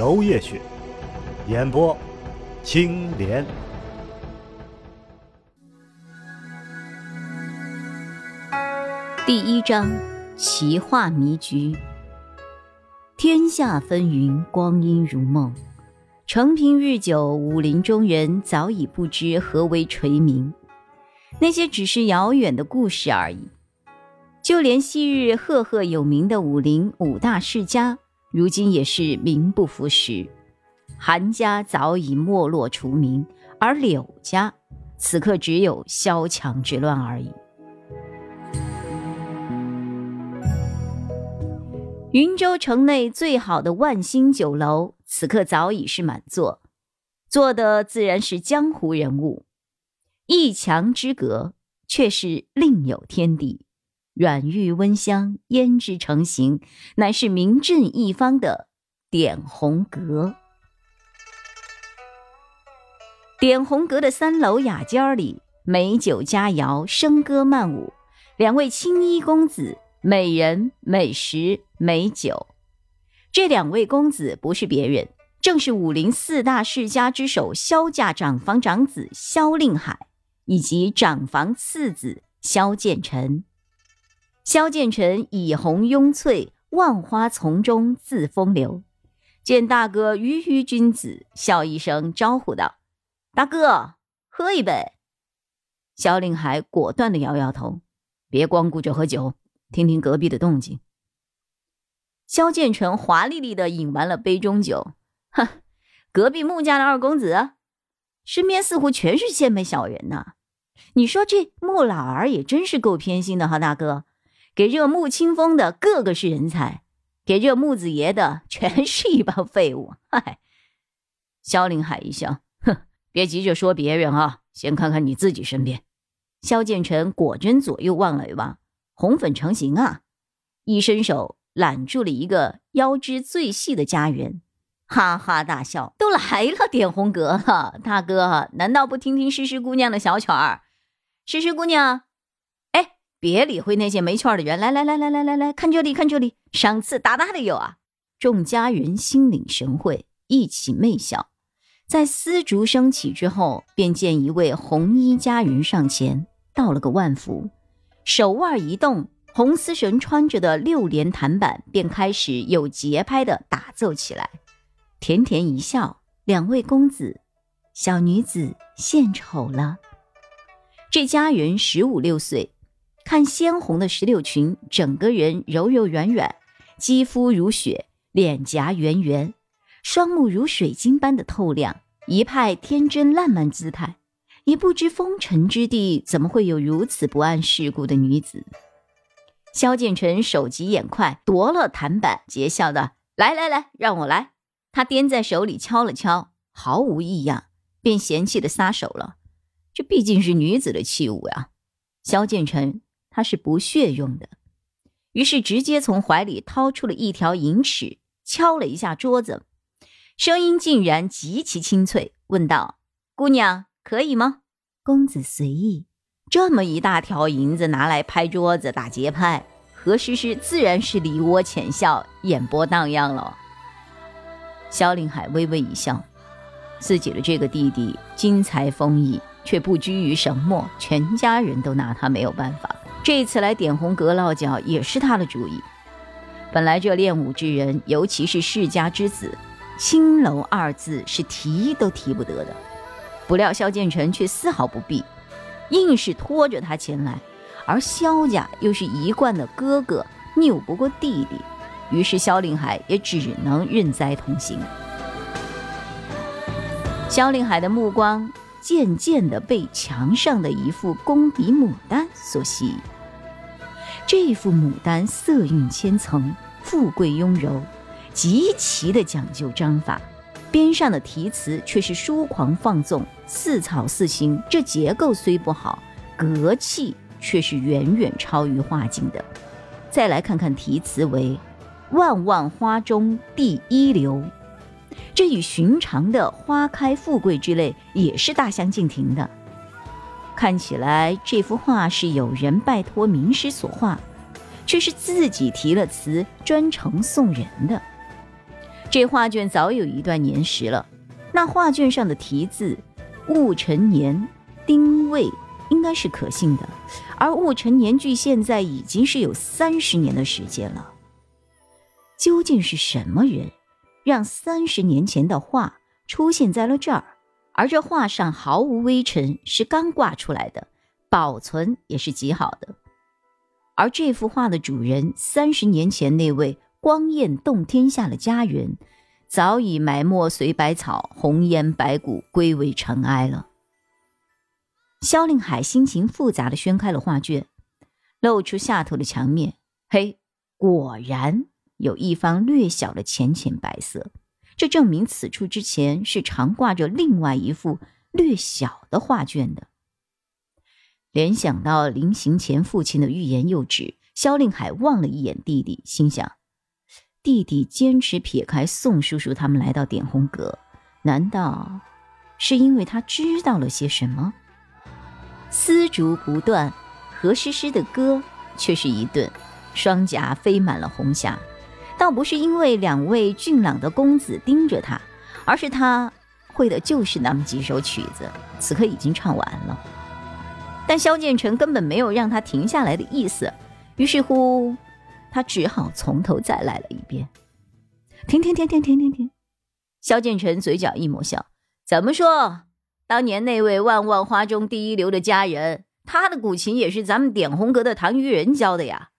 楼夜雪，演播青莲。第一章：奇画迷局。天下纷纭，光阴如梦。承平日久，武林中人早已不知何为垂名，那些只是遥远的故事而已。就连昔日赫赫有名的武林五大世家，如今也是名不副实。韩家早已没落除名，而柳家此刻只有萧墙之乱而已。云州城内最好的万兴酒楼。此刻早已是满座，坐的自然是江湖人物。一墙之隔，却是另有天地。软玉温香，胭脂成型，乃是名震一方的点红阁。点红阁的三楼雅间里，美酒佳肴，笙歌曼舞，两位青衣公子，美人、美食、美酒。这两位公子不是别人，正是武林四大世家之首萧家长房长子萧令海，以及长房次子萧剑尘。萧剑尘以红拥翠，万花丛中自风流。见大哥鱼鱼君子，笑一声招呼道：“大哥，喝一杯。”萧令海果断的摇摇头：“别光顾着喝酒，听听隔壁的动静。”萧剑尘华丽丽的饮完了杯中酒，哼，隔壁穆家的二公子，身边似乎全是县妹小人呐。你说这穆老儿也真是够偏心的哈，大哥，给这穆清风的个个是人才，给这穆子爷的全是一帮废物。嗨，萧凌海一笑，哼，别急着说别人啊，先看看你自己身边。萧剑尘果真左右望了一望，红粉成型啊，一伸手。揽住了一个腰肢最细的家园，哈哈大笑。都来了，点红阁了，大哥，难道不听听诗诗姑娘的小曲儿？诗诗姑娘，别理会那些没趣的人，来来来来来来来看这里，看这里，赏赐大大的有啊！众家人心领神会，一起媚笑。在丝竹声起之后，便见一位红衣佳人上前，道了个万福，手腕一动。红丝绳穿着的六连弹板便开始有节拍的打奏起来，甜甜一笑，两位公子，小女子献丑了。这佳人十五六岁，看鲜红的石榴裙，整个人柔柔软软，肌肤如雪，脸颊圆圆，双目如水晶般的透亮，一派天真烂漫姿态。也不知风尘之地怎么会有如此不谙世故的女子。萧剑尘手疾眼快，夺了弹板，桀笑道：“来来来，让我来。”他掂在手里敲了敲，毫无异样，便嫌弃的撒手了。这毕竟是女子的器物呀。萧剑尘他是不屑用的，于是直接从怀里掏出了一条银尺，敲了一下桌子，声音竟然极其清脆，问道：“姑娘可以吗？”公子随意。这么一大条银子拿来拍桌子打节拍，何诗诗自然是梨涡浅笑，眼波荡漾了。萧凌海微微一笑，自己的这个弟弟精才丰溢，却不拘于什么，全家人都拿他没有办法。这次来点红阁落脚也是他的主意。本来这练武之人，尤其是世家之子，青楼二字是提都提不得的，不料萧剑臣却丝毫不避。硬是拖着他前来，而萧家又是一贯的哥哥拗不过弟弟，于是萧令海也只能认栽同行。萧令海的目光渐渐地被墙上的一副工笔牡丹所吸引。这副牡丹色韵千层，富贵雍柔，极其的讲究章法，边上的题词却是疏狂放纵、似草似形。这结构虽不好，格气却是远远超于画境的。再来看看题词为“万万花中第一流”，这与寻常的花开富贵之类也是大相径庭的。看起来这幅画是有人拜托名师所画，却是自己提了词专程送人的。这画卷早有一段年时了，那画卷上的题字“戊辰年丁未”应该是可信的，而戊辰年距现在已经是有三十年的时间了。究竟是什么人，让三十年前的画出现在了这儿？而这画上毫无微尘，是刚挂出来的，保存也是极好的。而这幅画的主人，三十年前那位。光艳动天下的佳人，早已埋没随百草，红颜白骨，归为尘埃了。萧令海心情复杂的掀开了画卷，露出下头的墙面，嘿，果然有一方略小的浅浅白色，这证明此处之前是常挂着另外一幅略小的画卷的。联想到临行前父亲的欲言又止，萧令海望了一眼弟弟，心想。弟弟坚持撇开宋叔叔他们来到点红阁，难道是因为他知道了些什么？丝竹不断，何诗诗的歌却是一顿，双颊飞满了红霞。倒不是因为两位俊朗的公子盯着他，而是他会的就是那么几首曲子，此刻已经唱完了。但萧建成根本没有让他停下来的意思，于是乎。他只好从头再来了一遍。停停停停停停停！萧建成嘴角一抹笑：“怎么说？当年那位万万花中第一流的佳人，她的古琴也是咱们点红阁的唐虞人教的呀。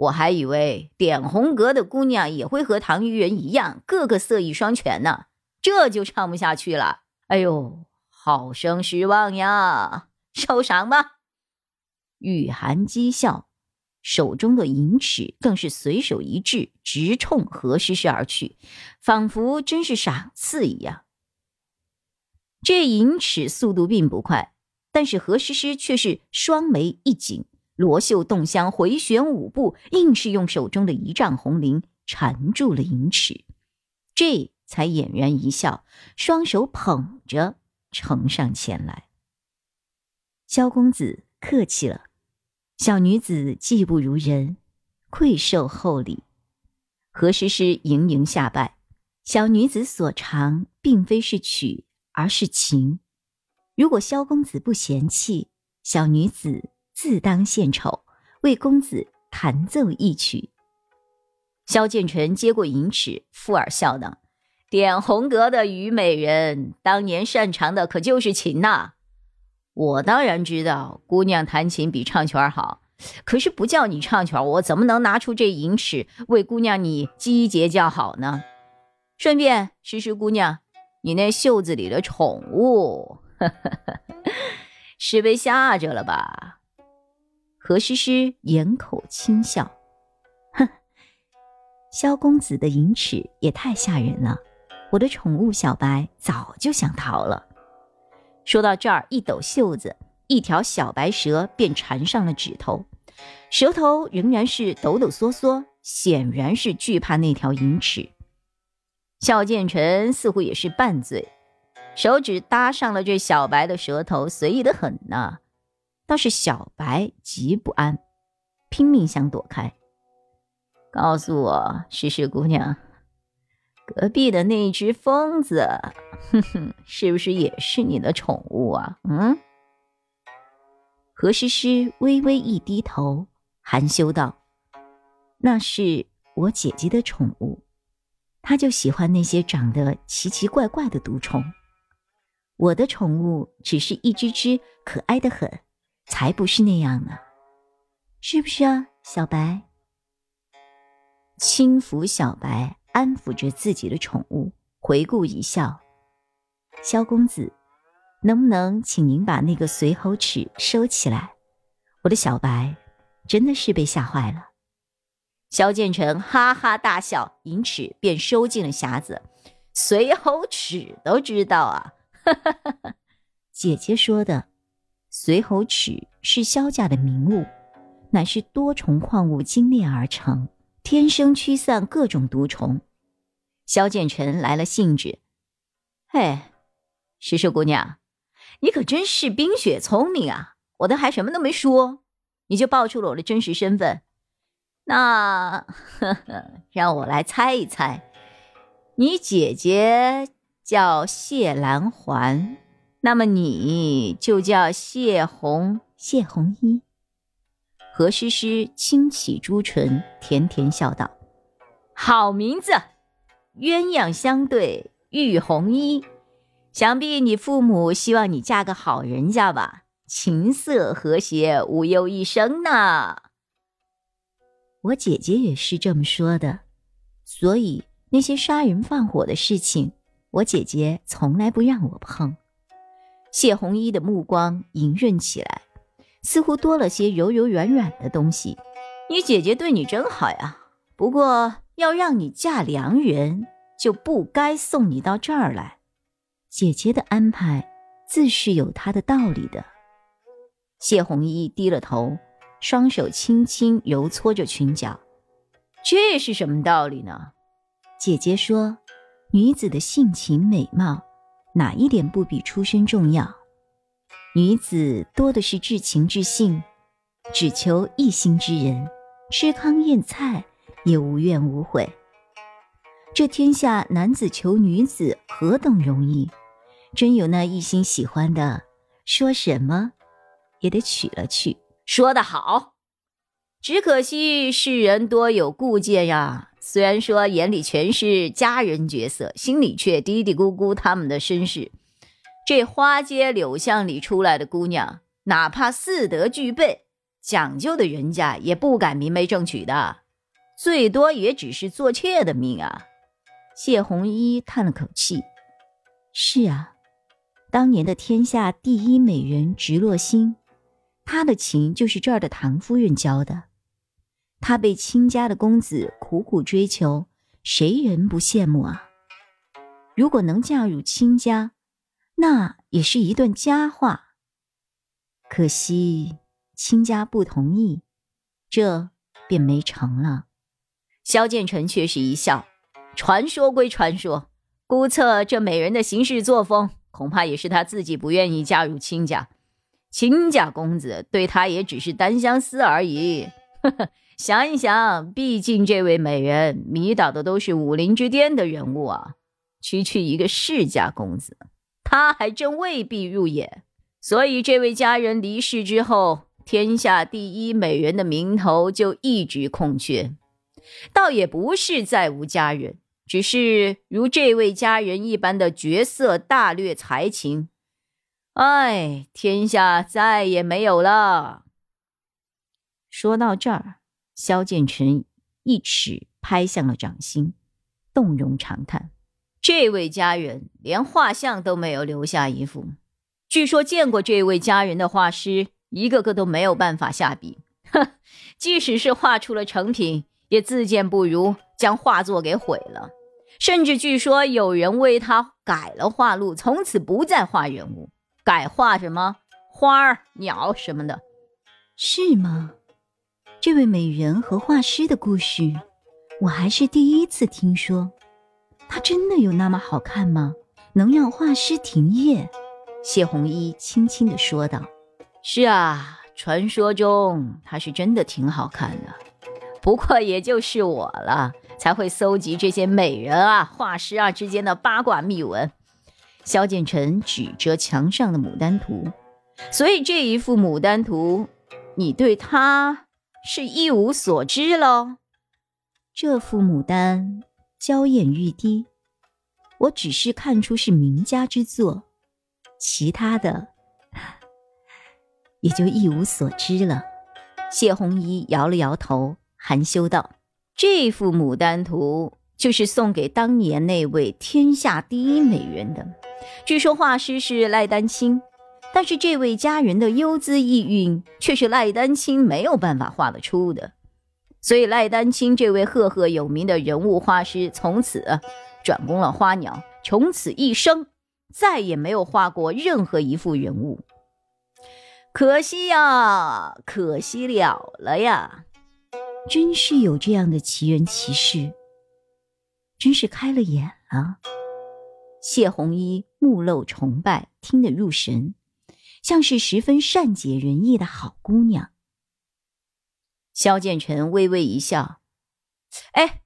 我还以为点红阁的姑娘也会和唐虞人一样，个个色艺双全呢，这就唱不下去了。哎呦，好生失望呀！受赏吧。”雨涵讥笑。手中的银尺更是随手一掷，直冲何诗诗而去，仿佛真是赏赐一样。这银尺速度并不快，但是何诗诗却是双眉一紧，罗袖动香，回旋五步，硬是用手中的一丈红绫缠住了银尺，这才俨然一笑，双手捧着呈上前来。萧公子客气了。小女子技不如人，愧受厚礼。何诗诗盈盈下拜。小女子所长并非是曲，而是琴。如果萧公子不嫌弃，小女子自当献丑，为公子弹奏一曲。萧剑臣接过银尺，附耳笑道：“点红阁的虞美人，当年擅长的可就是琴呐。”我当然知道，姑娘弹琴比唱曲好，可是不叫你唱曲我怎么能拿出这银尺为姑娘你击节叫好呢？顺便，诗诗姑娘，你那袖子里的宠物，是被吓着了吧？何诗诗掩口轻笑，哼，萧公子的银尺也太吓人了，我的宠物小白早就想逃了。说到这儿，一抖袖子，一条小白蛇便缠上了指头，舌头仍然是抖抖嗦嗦，显然是惧怕那条银尺。肖建成似乎也是拌嘴，手指搭上了这小白的舌头，随意的很呢。倒是小白极不安，拼命想躲开。告诉我，诗诗姑娘。隔壁的那只疯子，哼哼，是不是也是你的宠物啊？嗯。何诗诗微微一低头，含羞道：“那是我姐姐的宠物，她就喜欢那些长得奇奇怪怪的毒虫。我的宠物只是一只只可爱的很，才不是那样呢，是不是啊，小白？”轻抚小白。安抚着自己的宠物，回顾一笑：“萧公子，能不能请您把那个随侯尺收起来？我的小白真的是被吓坏了。”萧建成哈哈大笑，银尺便收进了匣子。随侯尺都知道啊，姐姐说的，随侯尺是萧家的名物，乃是多重矿物精炼而成，天生驱散各种毒虫。萧建成来了兴致，嘿，石榴姑娘，你可真是冰雪聪明啊！我都还什么都没说，你就报出了我的真实身份。那呵呵，让我来猜一猜，你姐姐叫谢兰环，那么你就叫谢红谢红衣。何诗诗轻启朱唇，甜甜笑道：“好名字，鸳鸯相对玉红衣。想必你父母希望你嫁个好人家吧？琴瑟和谐，无忧一生呢。”我姐姐也是这么说的，所以那些杀人放火的事情，我姐姐从来不让我碰。谢红衣的目光莹润起来，似乎多了些柔柔软软的东西。你姐姐对你真好呀，不过要让你嫁良人，就不该送你到这儿来。姐姐的安排自是有她的道理的。谢红衣低了头。双手轻轻揉搓着裙角，这是什么道理呢？姐姐说：“女子的性情美貌，哪一点不比出身重要？女子多的是至情至性，只求一心之人，吃糠咽菜也无怨无悔。这天下男子求女子何等容易？真有那一心喜欢的，说什么也得娶了去。”说得好，只可惜世人多有故见呀。虽然说眼里全是佳人角色，心里却嘀嘀咕咕他们的身世。这花街柳巷里出来的姑娘，哪怕四德具备，讲究的人家也不敢明媒正娶的，最多也只是做妾的命啊。谢红衣叹了口气：“是啊，当年的天下第一美人直落星。”他的情就是这儿的唐夫人教的，他被亲家的公子苦苦追求，谁人不羡慕啊？如果能嫁入亲家，那也是一段佳话。可惜亲家不同意，这便没成了。萧建成却是一笑：“传说归传说，估测这美人的行事作风，恐怕也是他自己不愿意嫁入亲家。”亲家公子对他也只是单相思而已。想一想，毕竟这位美人迷倒的都是武林之巅的人物啊，区区一个世家公子，他还真未必入眼。所以，这位佳人离世之后，天下第一美人的名头就一直空缺。倒也不是再无佳人，只是如这位佳人一般的绝色大略才情。哎，天下再也没有了。说到这儿，萧剑尘一尺拍向了掌心，动容长叹：“这位佳人连画像都没有留下一幅。据说见过这位佳人的画师，一个个都没有办法下笔。哼，即使是画出了成品，也自见不如，将画作给毁了。甚至据说有人为他改了画路，从此不再画人物。”改画什么花儿、鸟什么的，是吗？这位美人和画师的故事，我还是第一次听说。她真的有那么好看吗？能让画师停业？谢红衣轻轻地说道：“是啊，传说中她是真的挺好看的。不过也就是我了，才会搜集这些美人啊、画师啊之间的八卦秘闻。”萧剑尘指着墙上的牡丹图，所以这一幅牡丹图，你对它是一无所知喽？这幅牡丹娇艳欲滴，我只是看出是名家之作，其他的也就一无所知了。谢红衣摇了摇头，含羞道：“这幅牡丹图就是送给当年那位天下第一美人的。”据说画师是赖丹青，但是这位佳人的幽姿意韵却是赖丹青没有办法画得出的。所以赖丹青这位赫赫有名的人物画师，从此转攻了花鸟，从此一生再也没有画过任何一幅人物。可惜呀，可惜了了呀！真是有这样的奇人奇事，真是开了眼啊！谢红衣目露崇拜，听得入神，像是十分善解人意的好姑娘。萧建成微微一笑：“哎，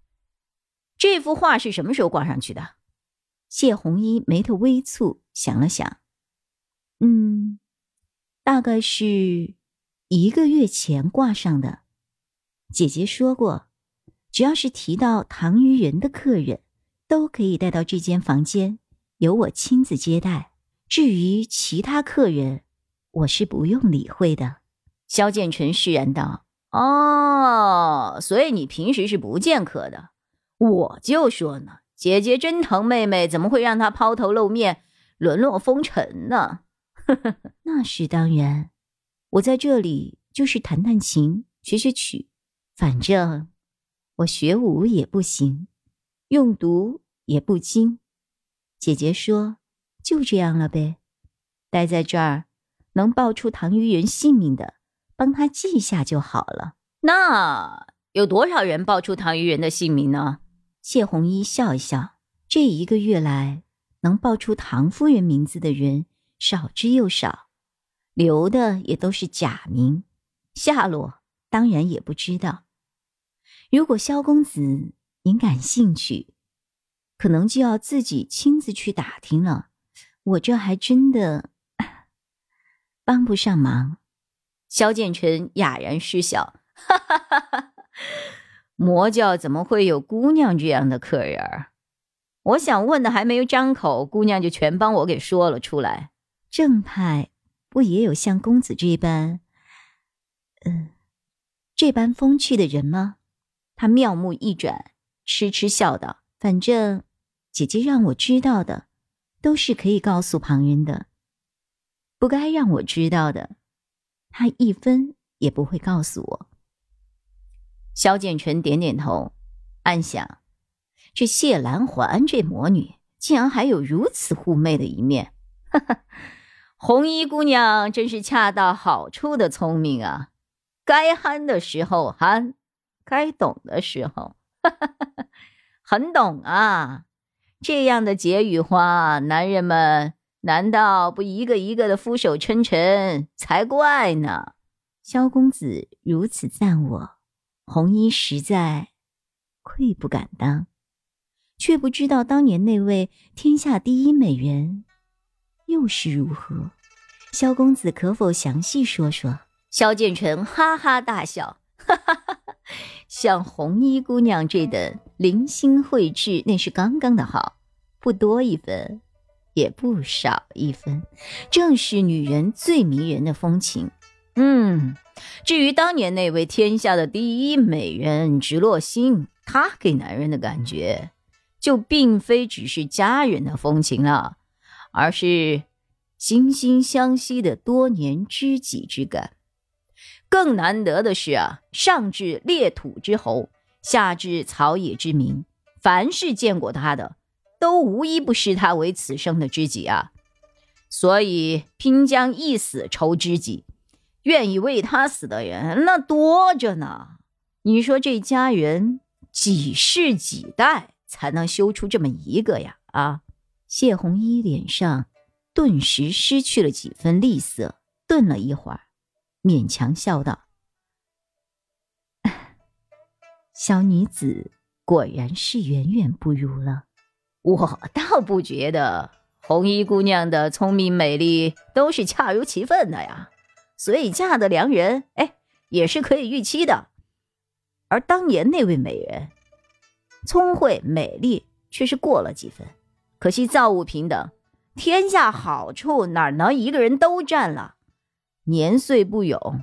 这幅画是什么时候挂上去的？”谢红衣眉头微蹙，想了想：“嗯，大概是一个月前挂上的。姐姐说过，只要是提到唐虞人的客人，都可以带到这间房间。”由我亲自接待，至于其他客人，我是不用理会的。萧建成释然道：“哦，所以你平时是不见客的。我就说呢，姐姐真疼妹妹，怎么会让她抛头露面，沦落风尘呢？”呵呵，那是当然。我在这里就是弹弹琴，学学曲，反正我学武也不行，用毒也不精。姐姐说：“就这样了呗，待在这儿，能报出唐于人性命的，帮他记下就好了。那有多少人报出唐于人的姓名呢？”谢红衣笑一笑：“这一个月来，能报出唐夫人名字的人少之又少，留的也都是假名，下落当然也不知道。如果萧公子您感兴趣。”可能就要自己亲自去打听了，我这还真的帮不上忙。萧建成哑然失笑：“哈哈哈哈魔教怎么会有姑娘这样的客人？我想问的还没有张口，姑娘就全帮我给说了出来。正派不也有像公子这般，嗯，这般风趣的人吗？”他妙目一转，痴痴笑道。反正，姐姐让我知道的，都是可以告诉旁人的；不该让我知道的，他一分也不会告诉我。萧建成点点头，暗想：这谢兰环这魔女，竟然还有如此妩媚的一面。哈哈，红衣姑娘真是恰到好处的聪明啊！该憨的时候憨，该懂的时候，哈哈哈哈。很懂啊，这样的解语花，男人们难道不一个一个的俯首称臣才怪呢？萧公子如此赞我，红衣实在愧不敢当，却不知道当年那位天下第一美人又是如何。萧公子可否详细说说？萧建成哈哈大笑，哈哈哈哈。像红衣姑娘这等灵心慧智，那是刚刚的好，不多一分，也不少一分，正是女人最迷人的风情。嗯，至于当年那位天下的第一美人直落心，她给男人的感觉，就并非只是佳人的风情了，而是惺惺相惜的多年知己之感。更难得的是啊，上至列土之侯，下至草野之民，凡是见过他的，都无一不视他为此生的知己啊。所以拼将一死酬知己，愿意为他死的人那多着呢。你说这家人几世几代才能修出这么一个呀？啊！谢红衣脸上顿时失去了几分厉色，顿了一会儿。勉强笑道：“ 小女子果然是远远不如了。我倒不觉得红衣姑娘的聪明美丽都是恰如其分的呀，所以嫁的良人，哎，也是可以预期的。而当年那位美人，聪慧美丽却是过了几分，可惜造物平等，天下好处哪能一个人都占了？”年岁不永，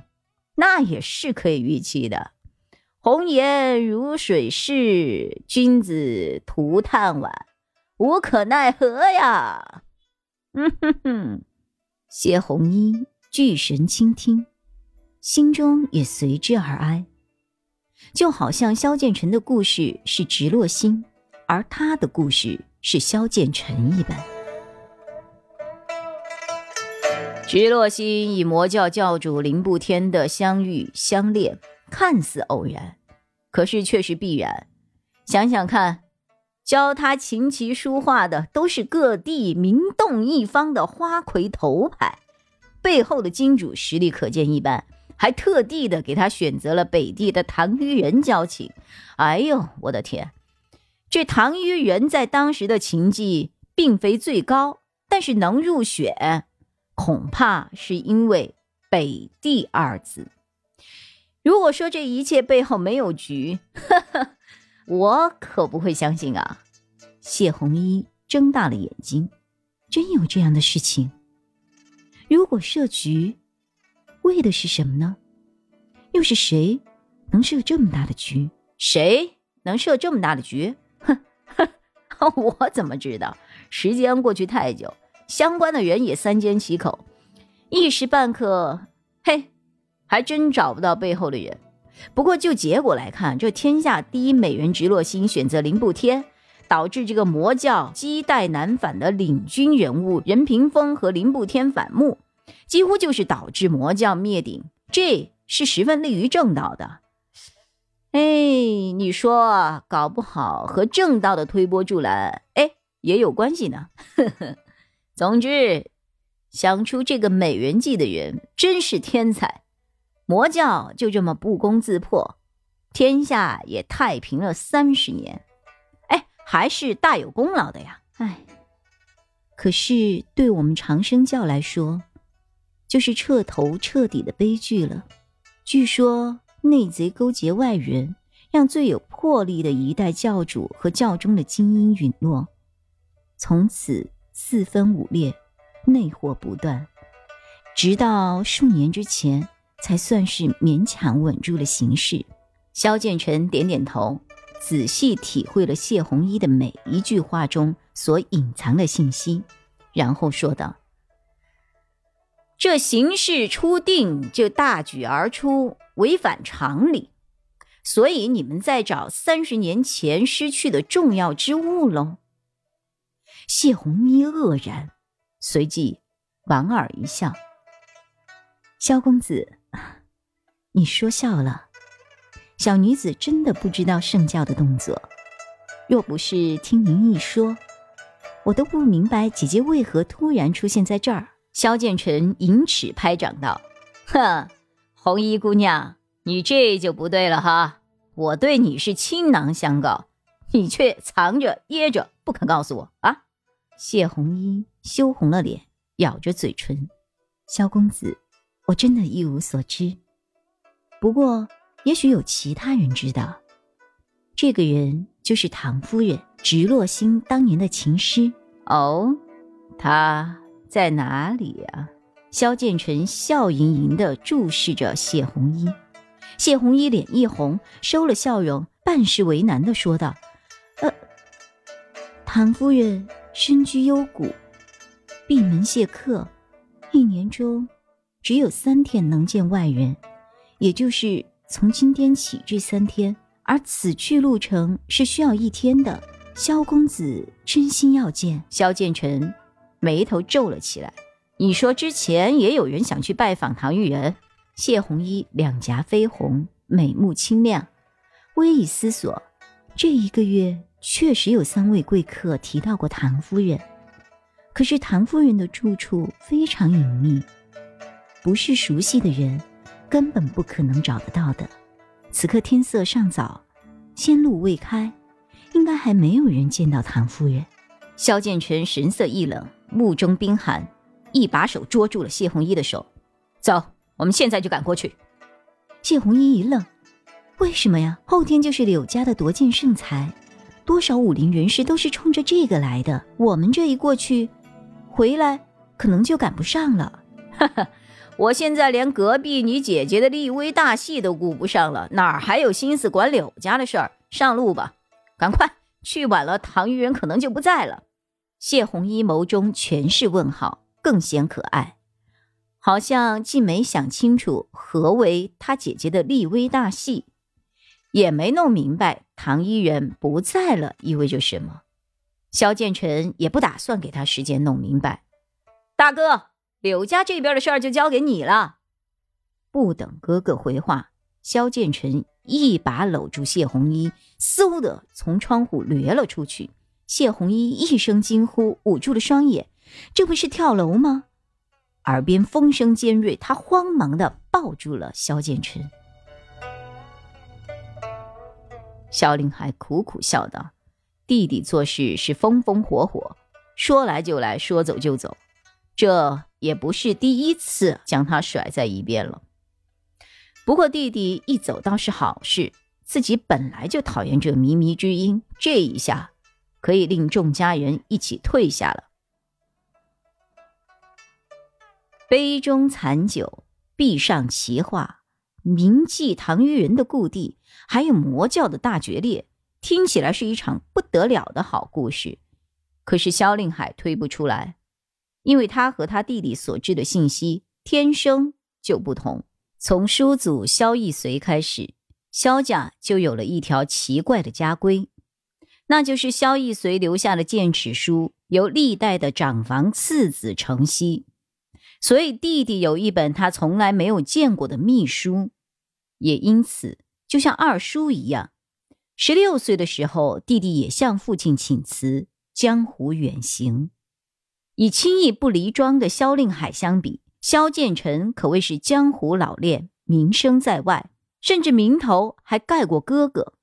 那也是可以预期的。红颜如水逝，君子涂炭晚，无可奈何呀。嗯哼哼，谢红衣聚神倾听，心中也随之而哀。就好像萧建成的故事是直落星，而他的故事是萧建成一般。直落星与魔教教主林不天的相遇相恋，看似偶然，可是却是必然。想想看，教他琴棋书画的都是各地名动一方的花魁头牌，背后的金主实力可见一斑。还特地的给他选择了北地的唐虞人交情。哎呦，我的天！这唐虞人在当时的琴技并非最高，但是能入选，恐怕是因为“北地”二字。如果说这一切背后没有局，我可不会相信啊！谢红衣睁大了眼睛，真有这样的事情？如果设局？为的是什么呢？又是谁能设这么大的局？谁能设这么大的局？哼哼，我怎么知道？时间过去太久，相关的人也三缄其口，一时半刻，嘿，还真找不到背后的人。不过就结果来看，这天下第一美人直落星选择林不天，导致这个魔教击败南返的领军人物任屏风和林不天反目。几乎就是导致魔教灭顶，这是十分利于正道的。哎，你说搞不好和正道的推波助澜，哎，也有关系呢。总之，想出这个美人计的人真是天才。魔教就这么不攻自破，天下也太平了三十年。哎，还是大有功劳的呀。哎，可是对我们长生教来说，就是彻头彻底的悲剧了。据说内贼勾结外人，让最有魄力的一代教主和教中的精英陨落，从此四分五裂，内祸不断，直到数年之前才算是勉强稳住了形势。萧建成点点头，仔细体会了谢红衣的每一句话中所隐藏的信息，然后说道。这形势初定就大举而出，违反常理，所以你们在找三十年前失去的重要之物喽。谢红衣愕然，随即莞尔一笑：“萧公子，你说笑了。小女子真的不知道圣教的动作，若不是听您一说，我都不明白姐姐为何突然出现在这儿。”萧建成银尺拍掌道：“哼，红衣姑娘，你这就不对了哈！我对你是倾囊相告，你却藏着掖着不肯告诉我啊！”谢红衣羞红了脸，咬着嘴唇：“萧公子，我真的一无所知。不过，也许有其他人知道，这个人就是唐夫人直落星当年的情诗哦，他。”在哪里呀？萧建成笑盈盈地注视着谢红衣，谢红衣脸一红，收了笑容，半是为难地说道：“呃，唐夫人身居幽谷，闭门谢客，一年中只有三天能见外人，也就是从今天起这三天，而此去路程是需要一天的。萧公子真心要见萧建成。”眉头皱了起来。你说之前也有人想去拜访唐玉人？谢红衣两颊绯红，美目清亮，微一思索，这一个月确实有三位贵客提到过唐夫人。可是唐夫人的住处非常隐秘，不是熟悉的人根本不可能找得到的。此刻天色尚早，仙路未开，应该还没有人见到唐夫人。萧建成神色一冷。目中冰寒，一把手捉住了谢红衣的手，走，我们现在就赶过去。谢红衣一愣，为什么呀？后天就是柳家的夺剑圣才，多少武林人士都是冲着这个来的。我们这一过去，回来可能就赶不上了。哈哈，我现在连隔壁你姐姐的立威大戏都顾不上了，哪儿还有心思管柳家的事儿？上路吧，赶快，去晚了，唐玉人可能就不在了。谢红衣眸中全是问号，更显可爱，好像既没想清楚何为他姐姐的立威大戏，也没弄明白唐一人不在了意味着什么。萧建成也不打算给他时间弄明白。大哥，柳家这边的事儿就交给你了。不等哥哥回话，萧建成一把搂住谢红衣，嗖的从窗户掠了出去。谢红衣一声惊呼，捂住了双眼，这不是跳楼吗？耳边风声尖锐，他慌忙的抱住了萧建成。萧林海苦苦笑道：“弟弟做事是风风火火，说来就来，说走就走，这也不是第一次将他甩在一边了。不过弟弟一走倒是好事，自己本来就讨厌这靡靡之音，这一下可以令众家人一起退下了。杯中残酒，壁上奇画。”铭记唐虞人的故地，还有魔教的大决裂，听起来是一场不得了的好故事。可是萧令海推不出来，因为他和他弟弟所知的信息天生就不同。从叔祖萧逸随开始，萧家就有了一条奇怪的家规，那就是萧逸随留下的剑齿书由历代的长房次子承袭。所以弟弟有一本他从来没有见过的秘书，也因此就像二叔一样，十六岁的时候，弟弟也向父亲请辞，江湖远行。以轻易不离庄的萧令海相比，萧建成可谓是江湖老练，名声在外，甚至名头还盖过哥哥。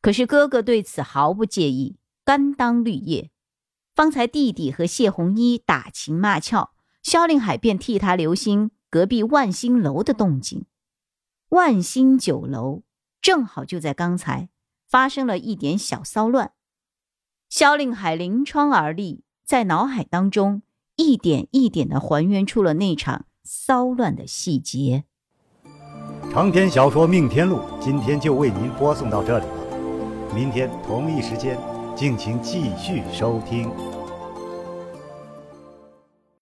可是哥哥对此毫不介意，甘当绿叶。方才弟弟和谢红衣打情骂俏。萧令海便替他留心隔壁万兴楼的动静。万兴酒楼正好就在刚才发生了一点小骚乱。萧令海临窗而立，在脑海当中一点一点的还原出了那场骚乱的细节。长篇小说《命天录》今天就为您播送到这里了，明天同一时间敬请继续收听。